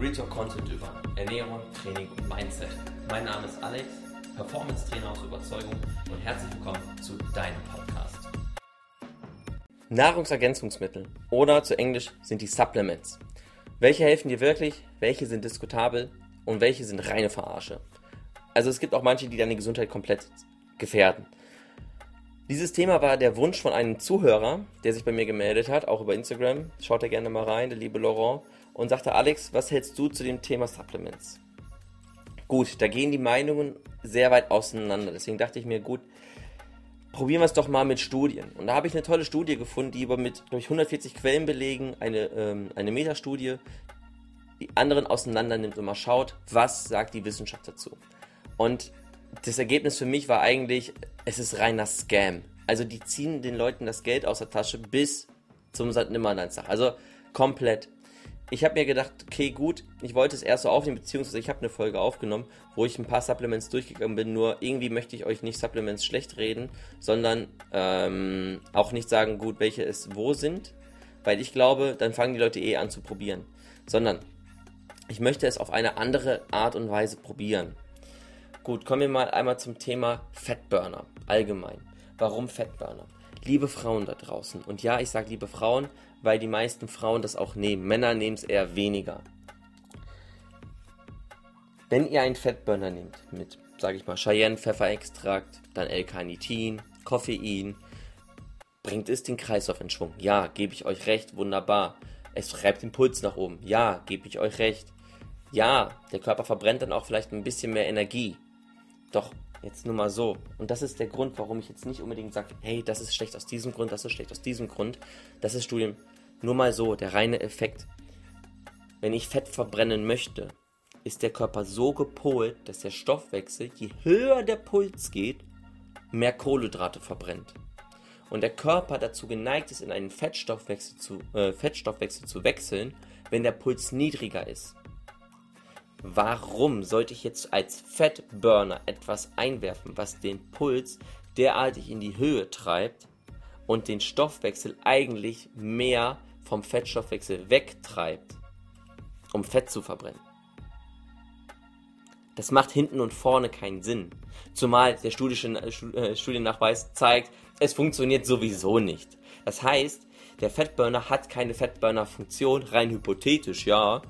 Real Talk Content über Ernährung, Training und Mindset. Mein Name ist Alex, Performance Trainer aus Überzeugung und herzlich willkommen zu deinem Podcast. Nahrungsergänzungsmittel oder zu Englisch sind die Supplements. Welche helfen dir wirklich, welche sind diskutabel und welche sind reine Verarsche? Also es gibt auch manche, die deine Gesundheit komplett gefährden. Dieses Thema war der Wunsch von einem Zuhörer, der sich bei mir gemeldet hat, auch über Instagram. Schaut da gerne mal rein, der liebe Laurent. Und sagte, Alex, was hältst du zu dem Thema Supplements? Gut, da gehen die Meinungen sehr weit auseinander. Deswegen dachte ich mir, gut, probieren wir es doch mal mit Studien. Und da habe ich eine tolle Studie gefunden, die über mit durch 140 Quellen belegen, eine, ähm, eine Metastudie, die anderen auseinander nimmt und mal schaut, was sagt die Wissenschaft dazu. Und das Ergebnis für mich war eigentlich, es ist reiner Scam. Also die ziehen den Leuten das Geld aus der Tasche bis zum Nimmerleinstag. Also komplett. Ich habe mir gedacht, okay, gut, ich wollte es erst so aufnehmen, beziehungsweise ich habe eine Folge aufgenommen, wo ich ein paar Supplements durchgegangen bin. Nur irgendwie möchte ich euch nicht Supplements schlecht reden, sondern ähm, auch nicht sagen, gut, welche es wo sind, weil ich glaube, dann fangen die Leute eh an zu probieren. Sondern ich möchte es auf eine andere Art und Weise probieren. Gut, kommen wir mal einmal zum Thema Fettburner allgemein. Warum Fettburner? Liebe Frauen da draußen, und ja, ich sage liebe Frauen, weil die meisten Frauen das auch nehmen. Männer nehmen es eher weniger. Wenn ihr einen Fettburner nehmt mit, sage ich mal, Cheyenne-Pfefferextrakt, dann L-Carnitin, Koffein, bringt es den Kreislauf in Schwung. Ja, gebe ich euch recht, wunderbar. Es treibt den Puls nach oben. Ja, gebe ich euch recht. Ja, der Körper verbrennt dann auch vielleicht ein bisschen mehr Energie. Doch, jetzt nur mal so. Und das ist der Grund, warum ich jetzt nicht unbedingt sage, hey, das ist schlecht aus diesem Grund, das ist schlecht aus diesem Grund. Das ist Studien. Nur mal so, der reine Effekt. Wenn ich Fett verbrennen möchte, ist der Körper so gepolt, dass der Stoffwechsel, je höher der Puls geht, mehr Kohlenhydrate verbrennt. Und der Körper dazu geneigt ist, in einen Fettstoffwechsel zu, äh, Fettstoffwechsel zu wechseln, wenn der Puls niedriger ist. Warum sollte ich jetzt als Fettburner etwas einwerfen, was den Puls derartig in die Höhe treibt und den Stoffwechsel eigentlich mehr vom Fettstoffwechsel wegtreibt, um Fett zu verbrennen? Das macht hinten und vorne keinen Sinn. Zumal der äh, Studiennachweis zeigt, es funktioniert sowieso nicht. Das heißt, der Fettburner hat keine Fettburner-Funktion, rein hypothetisch, ja,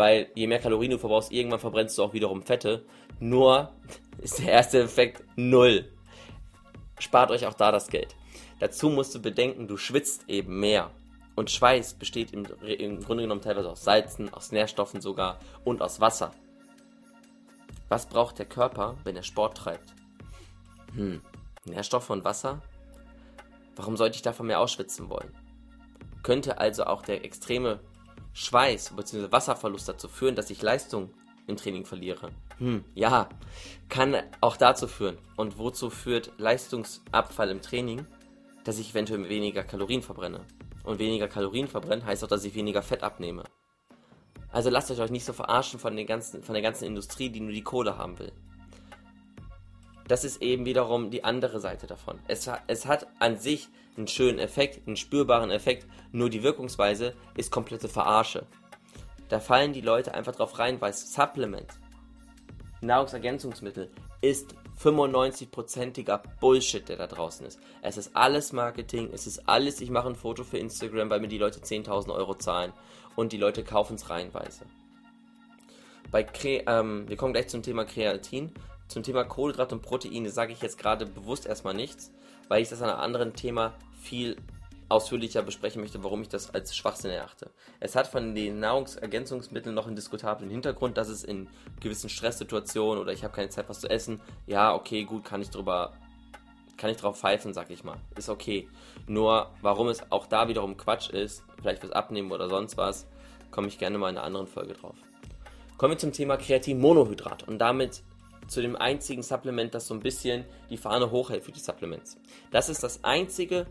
weil je mehr Kalorien du verbrauchst, irgendwann verbrennst du auch wiederum Fette. Nur ist der erste Effekt null. Spart euch auch da das Geld. Dazu musst du bedenken, du schwitzt eben mehr. Und Schweiß besteht im, im Grunde genommen teilweise aus Salzen, aus Nährstoffen sogar und aus Wasser. Was braucht der Körper, wenn er Sport treibt? Hm, Nährstoffe und Wasser? Warum sollte ich davon mehr ausschwitzen wollen? Könnte also auch der extreme Schweiß bzw. Wasserverlust dazu führen, dass ich Leistung im Training verliere? Hm, ja, kann auch dazu führen. Und wozu führt Leistungsabfall im Training? Dass ich eventuell weniger Kalorien verbrenne. Und weniger Kalorien verbrennen heißt auch, dass ich weniger Fett abnehme. Also lasst euch nicht so verarschen von, den ganzen, von der ganzen Industrie, die nur die Kohle haben will. Das ist eben wiederum die andere Seite davon. Es, es hat an sich einen schönen Effekt, einen spürbaren Effekt, nur die Wirkungsweise ist komplette Verarsche. Da fallen die Leute einfach drauf rein, weil Supplement, Nahrungsergänzungsmittel, ist 95%iger Bullshit, der da draußen ist. Es ist alles Marketing, es ist alles, ich mache ein Foto für Instagram, weil mir die Leute 10.000 Euro zahlen und die Leute kaufen es reihenweise. Bei Kre ähm, wir kommen gleich zum Thema Kreatin. Zum Thema Kohlenhydrate und Proteine sage ich jetzt gerade bewusst erstmal nichts, weil ich das an einem anderen Thema viel ausführlicher besprechen möchte, warum ich das als Schwachsinn erachte. Es hat von den Nahrungsergänzungsmitteln noch einen diskutablen Hintergrund, dass es in gewissen Stresssituationen oder ich habe keine Zeit, was zu essen, ja, okay, gut, kann ich drüber, kann ich drauf pfeifen, sag ich mal. Ist okay. Nur, warum es auch da wiederum Quatsch ist, vielleicht fürs Abnehmen oder sonst was, komme ich gerne mal in einer anderen Folge drauf. Kommen wir zum Thema Kreatinmonohydrat und damit zu dem einzigen Supplement, das so ein bisschen die Fahne hochhält für die Supplements. Das ist das einzige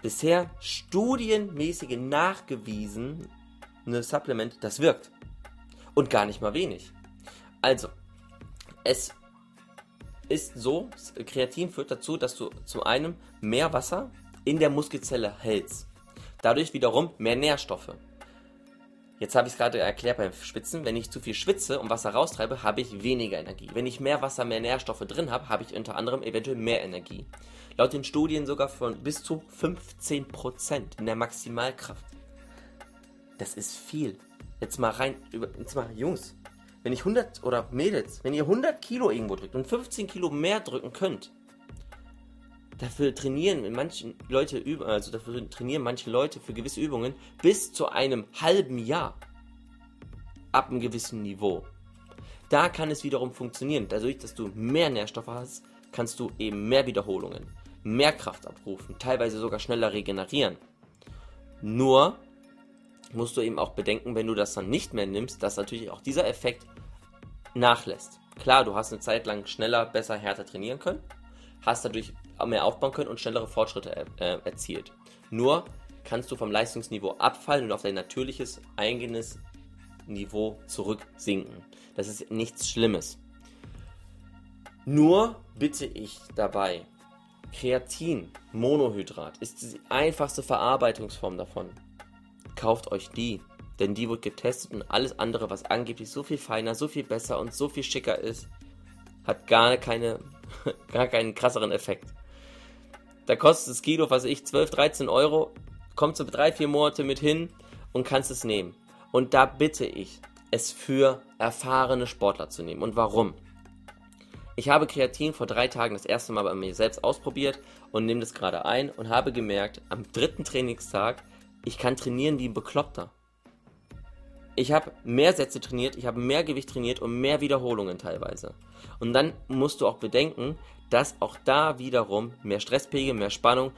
bisher studienmäßige nachgewiesene Supplement, das wirkt. Und gar nicht mal wenig. Also, es ist so, Kreatin führt dazu, dass du zum einen mehr Wasser in der Muskelzelle hältst. Dadurch wiederum mehr Nährstoffe. Jetzt habe ich es gerade erklärt beim Schwitzen. Wenn ich zu viel schwitze und Wasser raustreibe, habe ich weniger Energie. Wenn ich mehr Wasser, mehr Nährstoffe drin habe, habe ich unter anderem eventuell mehr Energie. Laut den Studien sogar von bis zu 15% in der Maximalkraft. Das ist viel. Jetzt mal rein, jetzt mal, Jungs, wenn ich 100 oder Mädels, wenn ihr 100 Kilo irgendwo drückt und 15 Kilo mehr drücken könnt, dafür trainieren manche Leute also dafür trainieren manche Leute für gewisse Übungen bis zu einem halben Jahr ab einem gewissen Niveau. Da kann es wiederum funktionieren. Dadurch, dass du mehr Nährstoffe hast, kannst du eben mehr Wiederholungen, mehr Kraft abrufen, teilweise sogar schneller regenerieren. Nur musst du eben auch bedenken, wenn du das dann nicht mehr nimmst, dass natürlich auch dieser Effekt nachlässt. Klar, du hast eine Zeit lang schneller, besser, härter trainieren können, hast dadurch mehr aufbauen können und schnellere Fortschritte er, äh, erzielt. Nur kannst du vom Leistungsniveau abfallen und auf dein natürliches, eigenes Niveau zurücksinken. Das ist nichts Schlimmes. Nur bitte ich dabei, Kreatin, Monohydrat, ist die einfachste Verarbeitungsform davon. Kauft euch die, denn die wird getestet und alles andere, was angeblich so viel feiner, so viel besser und so viel schicker ist, hat gar keine, gar keinen krasseren Effekt. Da kostet das Kilo, was ich, 12, 13 Euro. Kommst du drei, vier Monate mit hin und kannst es nehmen. Und da bitte ich, es für erfahrene Sportler zu nehmen. Und warum? Ich habe Kreatin vor drei Tagen das erste Mal bei mir selbst ausprobiert und nehme das gerade ein und habe gemerkt, am dritten Trainingstag, ich kann trainieren wie ein Bekloppter. Ich habe mehr Sätze trainiert, ich habe mehr Gewicht trainiert und mehr Wiederholungen teilweise. Und dann musst du auch bedenken, dass auch da wiederum mehr Stresspegel, mehr Spannung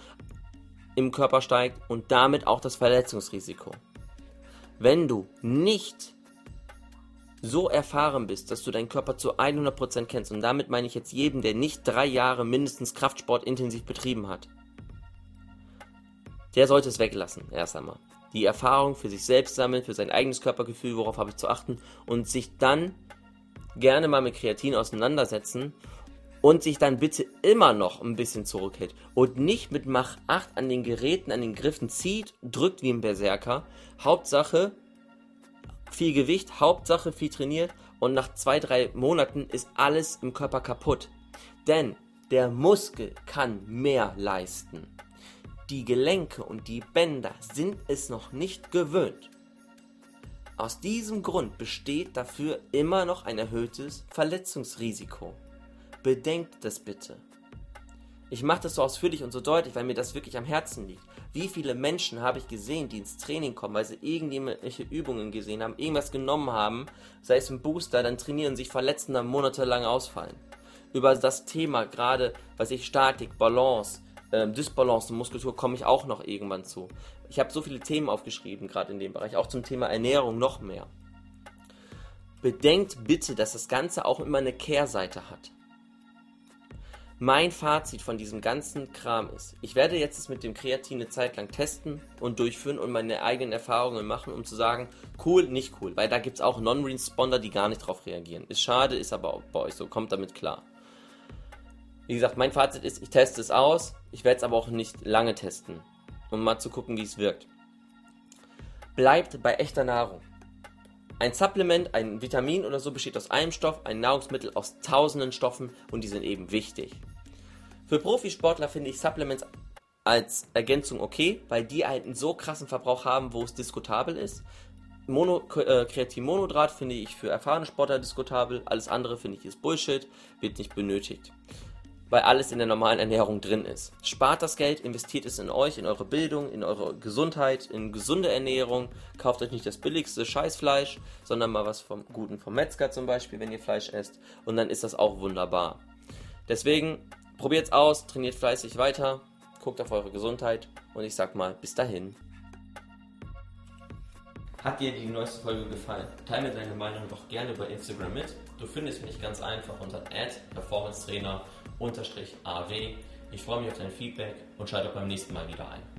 im Körper steigt und damit auch das Verletzungsrisiko. Wenn du nicht so erfahren bist, dass du deinen Körper zu 100% kennst, und damit meine ich jetzt jeden, der nicht drei Jahre mindestens Kraftsport intensiv betrieben hat, der sollte es weglassen, erst einmal. Die Erfahrung für sich selbst sammeln, für sein eigenes Körpergefühl, worauf habe ich zu achten, und sich dann gerne mal mit Kreatin auseinandersetzen und sich dann bitte immer noch ein bisschen zurückhält und nicht mit Mach 8 an den Geräten, an den Griffen zieht, drückt wie ein Berserker. Hauptsache viel Gewicht, Hauptsache viel trainiert und nach zwei, drei Monaten ist alles im Körper kaputt. Denn der Muskel kann mehr leisten. Die Gelenke und die Bänder sind es noch nicht gewöhnt. Aus diesem Grund besteht dafür immer noch ein erhöhtes Verletzungsrisiko. Bedenkt das bitte. Ich mache das so ausführlich und so deutlich, weil mir das wirklich am Herzen liegt. Wie viele Menschen habe ich gesehen, die ins Training kommen, weil sie irgendwelche Übungen gesehen haben, irgendwas genommen haben, sei es ein Booster, dann trainieren, sich verletzen, dann monatelang ausfallen. Über das Thema gerade, was ich Statik, Balance, äh, Dysbalance und Muskulatur komme ich auch noch irgendwann zu. Ich habe so viele Themen aufgeschrieben, gerade in dem Bereich, auch zum Thema Ernährung noch mehr. Bedenkt bitte, dass das Ganze auch immer eine Kehrseite hat. Mein Fazit von diesem ganzen Kram ist, ich werde jetzt es mit dem Kreatin eine Zeit lang testen und durchführen und meine eigenen Erfahrungen machen, um zu sagen, cool, nicht cool, weil da gibt es auch Non-Responder, die gar nicht drauf reagieren. Ist schade, ist aber auch bei euch so, kommt damit klar. Wie gesagt, mein Fazit ist, ich teste es aus, ich werde es aber auch nicht lange testen, um mal zu gucken, wie es wirkt. Bleibt bei echter Nahrung. Ein Supplement, ein Vitamin oder so besteht aus einem Stoff, ein Nahrungsmittel aus tausenden Stoffen und die sind eben wichtig. Für Profisportler finde ich Supplements als Ergänzung okay, weil die einen so krassen Verbrauch haben, wo es diskutabel ist. Mono, äh, Kreatinmonodrat finde ich für erfahrene Sportler diskutabel, alles andere finde ich ist Bullshit, wird nicht benötigt. Weil alles in der normalen Ernährung drin ist. Spart das Geld, investiert es in euch, in eure Bildung, in eure Gesundheit, in gesunde Ernährung. Kauft euch nicht das billigste Scheißfleisch, sondern mal was vom guten vom Metzger zum Beispiel, wenn ihr Fleisch esst. Und dann ist das auch wunderbar. Deswegen Probiert's aus, trainiert fleißig weiter, guckt auf eure Gesundheit und ich sag mal, bis dahin. Hat dir die neueste Folge gefallen? Teile deine Meinung doch gerne über Instagram mit. Du findest mich ganz einfach unter performancetrainer-aw. Ich freue mich auf dein Feedback und schalte auch beim nächsten Mal wieder ein.